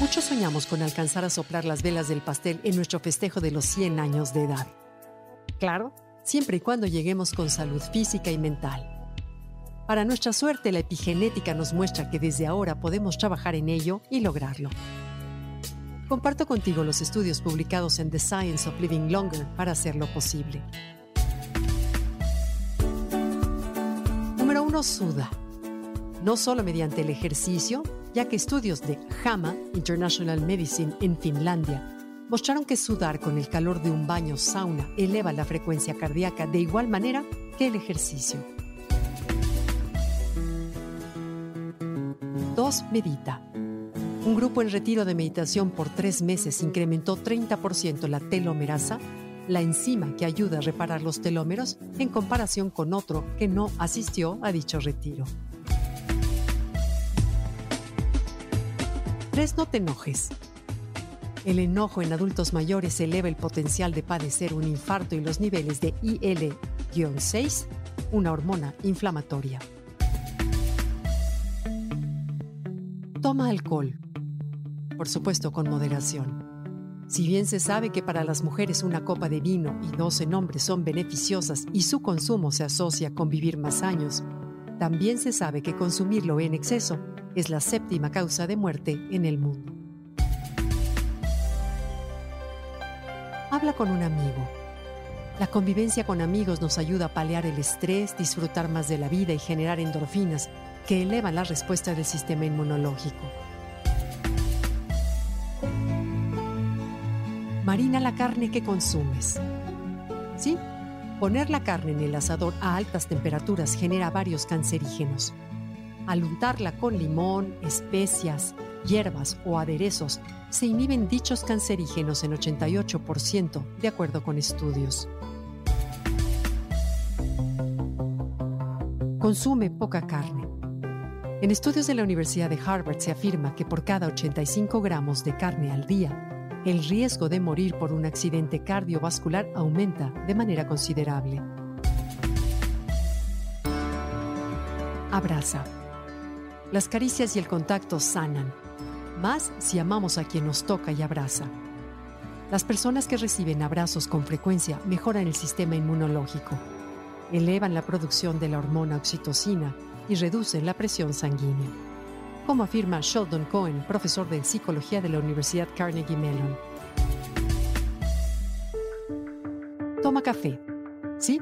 Muchos soñamos con alcanzar a soplar las velas del pastel en nuestro festejo de los 100 años de edad. Claro, siempre y cuando lleguemos con salud física y mental. Para nuestra suerte, la epigenética nos muestra que desde ahora podemos trabajar en ello y lograrlo. Comparto contigo los estudios publicados en The Science of Living Longer para hacerlo posible. Número 1. Suda. No solo mediante el ejercicio, ya que estudios de JAMA, International Medicine en Finlandia, mostraron que sudar con el calor de un baño sauna eleva la frecuencia cardíaca de igual manera que el ejercicio. 2. Medita. Un grupo en retiro de meditación por tres meses incrementó 30% la telomerasa, la enzima que ayuda a reparar los telómeros, en comparación con otro que no asistió a dicho retiro. 3. No te enojes. El enojo en adultos mayores eleva el potencial de padecer un infarto y los niveles de IL-6, una hormona inflamatoria. Toma alcohol. Por supuesto, con moderación. Si bien se sabe que para las mujeres una copa de vino y 12 hombres son beneficiosas y su consumo se asocia con vivir más años, también se sabe que consumirlo en exceso es la séptima causa de muerte en el mundo. Habla con un amigo. La convivencia con amigos nos ayuda a paliar el estrés, disfrutar más de la vida y generar endorfinas que elevan la respuesta del sistema inmunológico. Marina la carne que consumes. Sí, poner la carne en el asador a altas temperaturas genera varios cancerígenos. Al untarla con limón, especias, hierbas o aderezos, se inhiben dichos cancerígenos en 88%, de acuerdo con estudios. Consume poca carne. En estudios de la Universidad de Harvard se afirma que por cada 85 gramos de carne al día, el riesgo de morir por un accidente cardiovascular aumenta de manera considerable. Abraza. Las caricias y el contacto sanan, más si amamos a quien nos toca y abraza. Las personas que reciben abrazos con frecuencia mejoran el sistema inmunológico, elevan la producción de la hormona oxitocina y reducen la presión sanguínea, como afirma Sheldon Cohen, profesor de psicología de la Universidad Carnegie Mellon. Toma café. ¿Sí?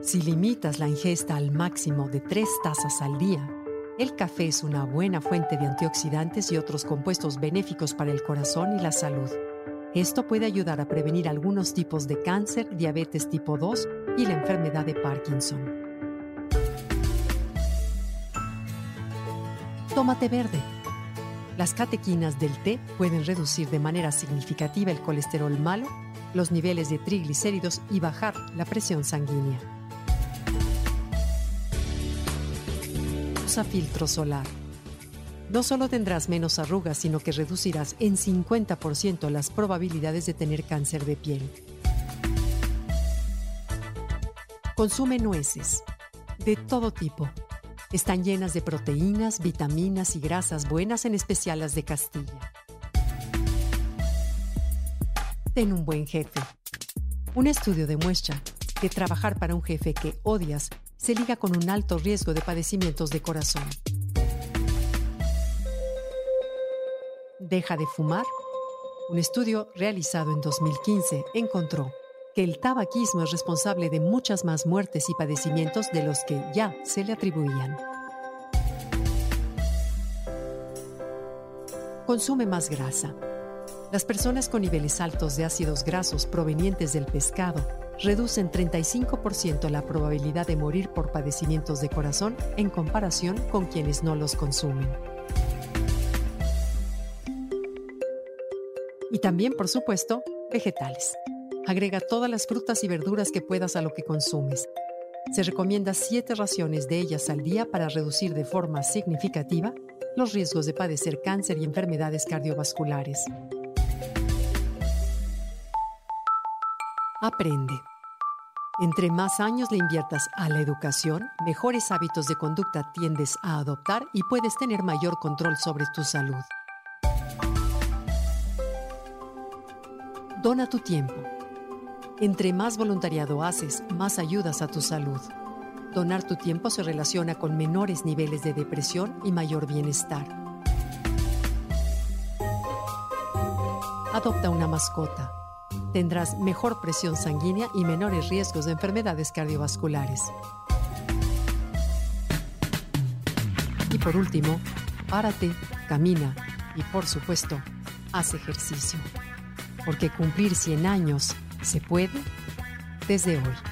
Si limitas la ingesta al máximo de tres tazas al día, el café es una buena fuente de antioxidantes y otros compuestos benéficos para el corazón y la salud. Esto puede ayudar a prevenir algunos tipos de cáncer, diabetes tipo 2 y la enfermedad de Parkinson. Tómate verde. Las catequinas del té pueden reducir de manera significativa el colesterol malo, los niveles de triglicéridos y bajar la presión sanguínea. Usa filtro solar. No solo tendrás menos arrugas, sino que reducirás en 50% las probabilidades de tener cáncer de piel. Consume nueces, de todo tipo están llenas de proteínas, vitaminas y grasas buenas, en especial las de Castilla. Ten un buen jefe. Un estudio demuestra que trabajar para un jefe que odias se liga con un alto riesgo de padecimientos de corazón. Deja de fumar. Un estudio realizado en 2015 encontró que el tabaquismo es responsable de muchas más muertes y padecimientos de los que ya se le atribuían. Consume más grasa. Las personas con niveles altos de ácidos grasos provenientes del pescado reducen 35% la probabilidad de morir por padecimientos de corazón en comparación con quienes no los consumen. Y también, por supuesto, vegetales. Agrega todas las frutas y verduras que puedas a lo que consumes. Se recomienda 7 raciones de ellas al día para reducir de forma significativa los riesgos de padecer cáncer y enfermedades cardiovasculares. Aprende. Entre más años le inviertas a la educación, mejores hábitos de conducta tiendes a adoptar y puedes tener mayor control sobre tu salud. Dona tu tiempo. Entre más voluntariado haces, más ayudas a tu salud. Donar tu tiempo se relaciona con menores niveles de depresión y mayor bienestar. Adopta una mascota tendrás mejor presión sanguínea y menores riesgos de enfermedades cardiovasculares. Y por último, párate, camina y por supuesto, haz ejercicio. Porque cumplir 100 años se puede desde hoy.